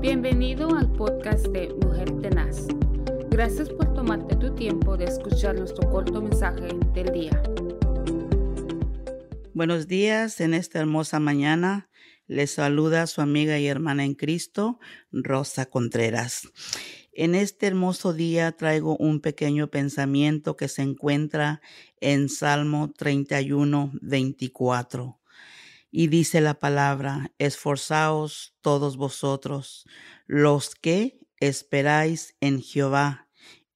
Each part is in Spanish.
Bienvenido al podcast de Mujer Tenaz. Gracias por tomarte tu tiempo de escuchar nuestro corto mensaje del día. Buenos días en esta hermosa mañana. Les saluda su amiga y hermana en Cristo, Rosa Contreras. En este hermoso día traigo un pequeño pensamiento que se encuentra en Salmo 31, 24. Y dice la palabra, esforzaos todos vosotros, los que esperáis en Jehová,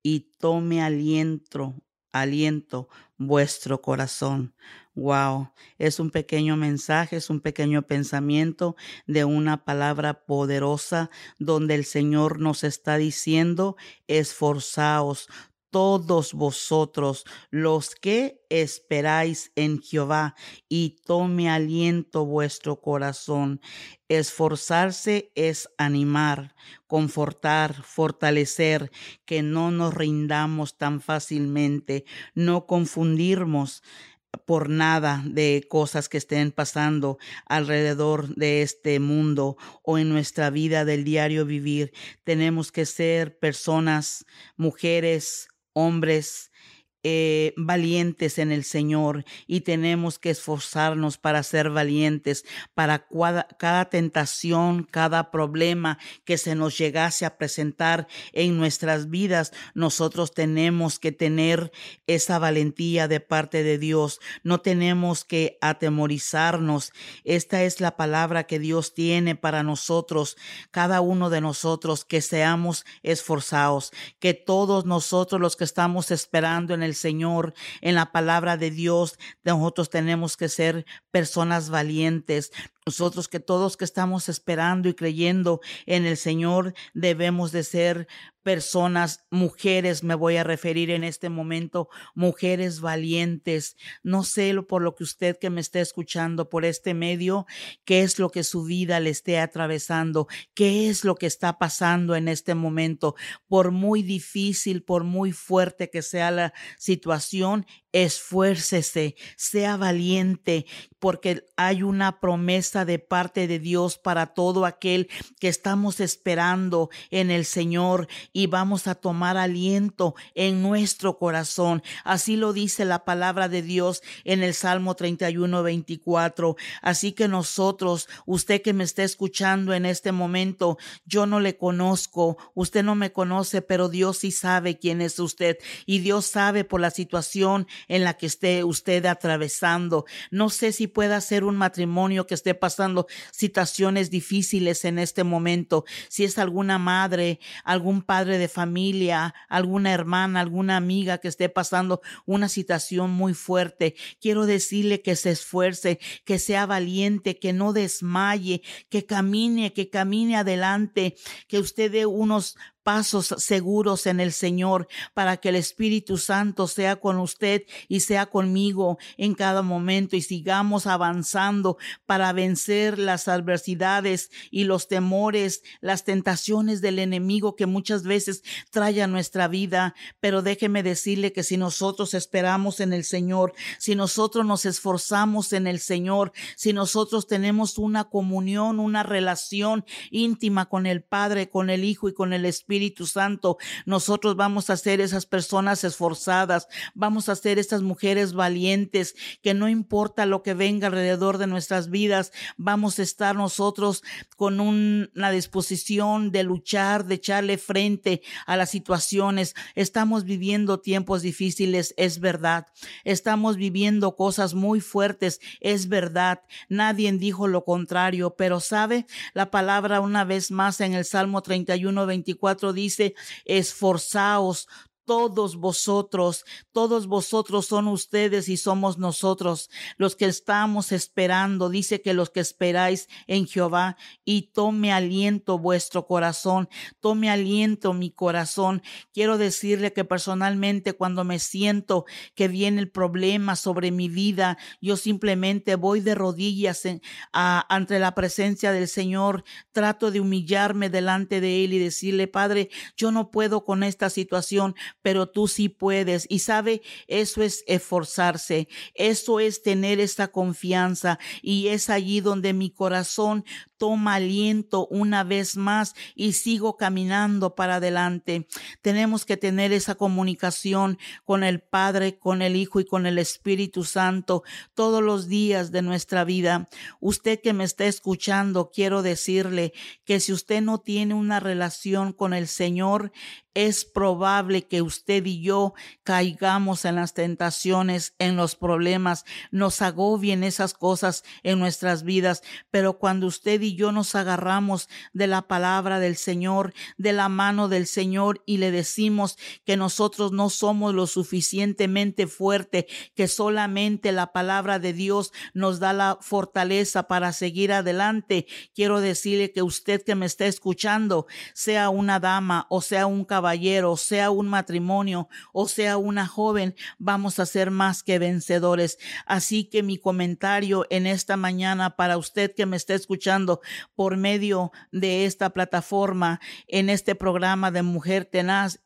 y tome aliento, aliento vuestro corazón. Wow, es un pequeño mensaje, es un pequeño pensamiento de una palabra poderosa donde el Señor nos está diciendo, esforzaos todos vosotros los que esperáis en Jehová y tome aliento vuestro corazón. Esforzarse es animar, confortar, fortalecer, que no nos rindamos tan fácilmente, no confundirnos por nada de cosas que estén pasando alrededor de este mundo o en nuestra vida del diario vivir. Tenemos que ser personas, mujeres, hombres eh, valientes en el Señor y tenemos que esforzarnos para ser valientes, para cada, tentación, cada problema que se nos llegase a presentar en nuestras vidas, nosotros tenemos que tener esa valentía de parte de Dios. No tenemos que atemorizarnos. Esta es la palabra que Dios tiene para nosotros, cada uno de nosotros, que seamos esforzados, que todos nosotros los que estamos esperando en el Señor, en la palabra de Dios. Nosotros tenemos que ser personas valientes. Nosotros que todos que estamos esperando y creyendo en el Señor debemos de ser personas, mujeres, me voy a referir en este momento, mujeres valientes. No sé por lo que usted que me esté escuchando por este medio, qué es lo que su vida le esté atravesando, qué es lo que está pasando en este momento. Por muy difícil, por muy fuerte que sea la situación, esfuércese, sea valiente, porque hay una promesa de parte de Dios para todo aquel que estamos esperando en el Señor y vamos a tomar aliento en nuestro corazón. Así lo dice la palabra de Dios en el Salmo 31, 24. Así que nosotros, usted que me está escuchando en este momento, yo no le conozco, usted no me conoce, pero Dios sí sabe quién es usted y Dios sabe por la situación en la que esté usted atravesando. No sé si pueda ser un matrimonio que esté pasando situaciones difíciles en este momento, si es alguna madre, algún padre de familia, alguna hermana, alguna amiga que esté pasando una situación muy fuerte. Quiero decirle que se esfuerce, que sea valiente, que no desmaye, que camine, que camine adelante, que usted dé unos pasos seguros en el Señor para que el Espíritu Santo sea con usted y sea conmigo en cada momento y sigamos avanzando para vencer las adversidades y los temores, las tentaciones del enemigo que muchas veces trae a nuestra vida. Pero déjeme decirle que si nosotros esperamos en el Señor, si nosotros nos esforzamos en el Señor, si nosotros tenemos una comunión, una relación íntima con el Padre, con el Hijo y con el Espíritu, Espíritu Santo, nosotros vamos a ser esas personas esforzadas, vamos a ser estas mujeres valientes, que no importa lo que venga alrededor de nuestras vidas, vamos a estar nosotros con una disposición de luchar, de echarle frente a las situaciones. Estamos viviendo tiempos difíciles, es verdad. Estamos viviendo cosas muy fuertes, es verdad. Nadie dijo lo contrario, pero sabe la palabra una vez más en el Salmo 31, 24 dice, esforzaos todos vosotros, todos vosotros son ustedes y somos nosotros los que estamos esperando. Dice que los que esperáis en Jehová y tome aliento vuestro corazón, tome aliento mi corazón. Quiero decirle que personalmente cuando me siento que viene el problema sobre mi vida, yo simplemente voy de rodillas ante la presencia del Señor, trato de humillarme delante de Él y decirle, Padre, yo no puedo con esta situación, pero tú sí puedes. Y sabe, eso es esforzarse, eso es tener esta confianza y es allí donde mi corazón toma aliento una vez más y sigo caminando para adelante. Tenemos que tener esa comunicación con el Padre, con el Hijo y con el Espíritu Santo todos los días de nuestra vida. Usted que me está escuchando, quiero decirle que si usted no tiene una relación con el Señor, es probable que usted y yo caigamos en las tentaciones, en los problemas, nos agobien esas cosas en nuestras vidas, pero cuando usted y yo nos agarramos de la palabra del Señor, de la mano del Señor y le decimos que nosotros no somos lo suficientemente fuerte, que solamente la palabra de Dios nos da la fortaleza para seguir adelante, quiero decirle que usted que me está escuchando, sea una dama o sea un caballero, caballero, sea un matrimonio o sea una joven, vamos a ser más que vencedores. Así que mi comentario en esta mañana para usted que me está escuchando por medio de esta plataforma, en este programa de Mujer Tenaz,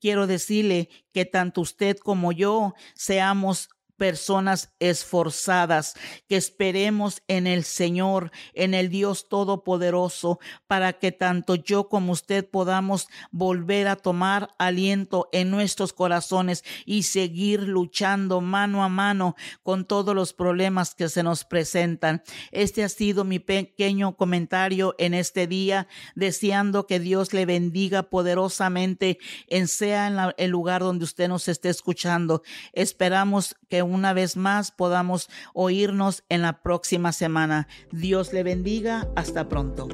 quiero decirle que tanto usted como yo seamos personas esforzadas, que esperemos en el Señor, en el Dios Todopoderoso, para que tanto yo como usted podamos volver a tomar aliento en nuestros corazones y seguir luchando mano a mano con todos los problemas que se nos presentan. Este ha sido mi pequeño comentario en este día, deseando que Dios le bendiga poderosamente en sea en el lugar donde usted nos esté escuchando. Esperamos que una vez más podamos oírnos en la próxima semana. Dios le bendiga. Hasta pronto.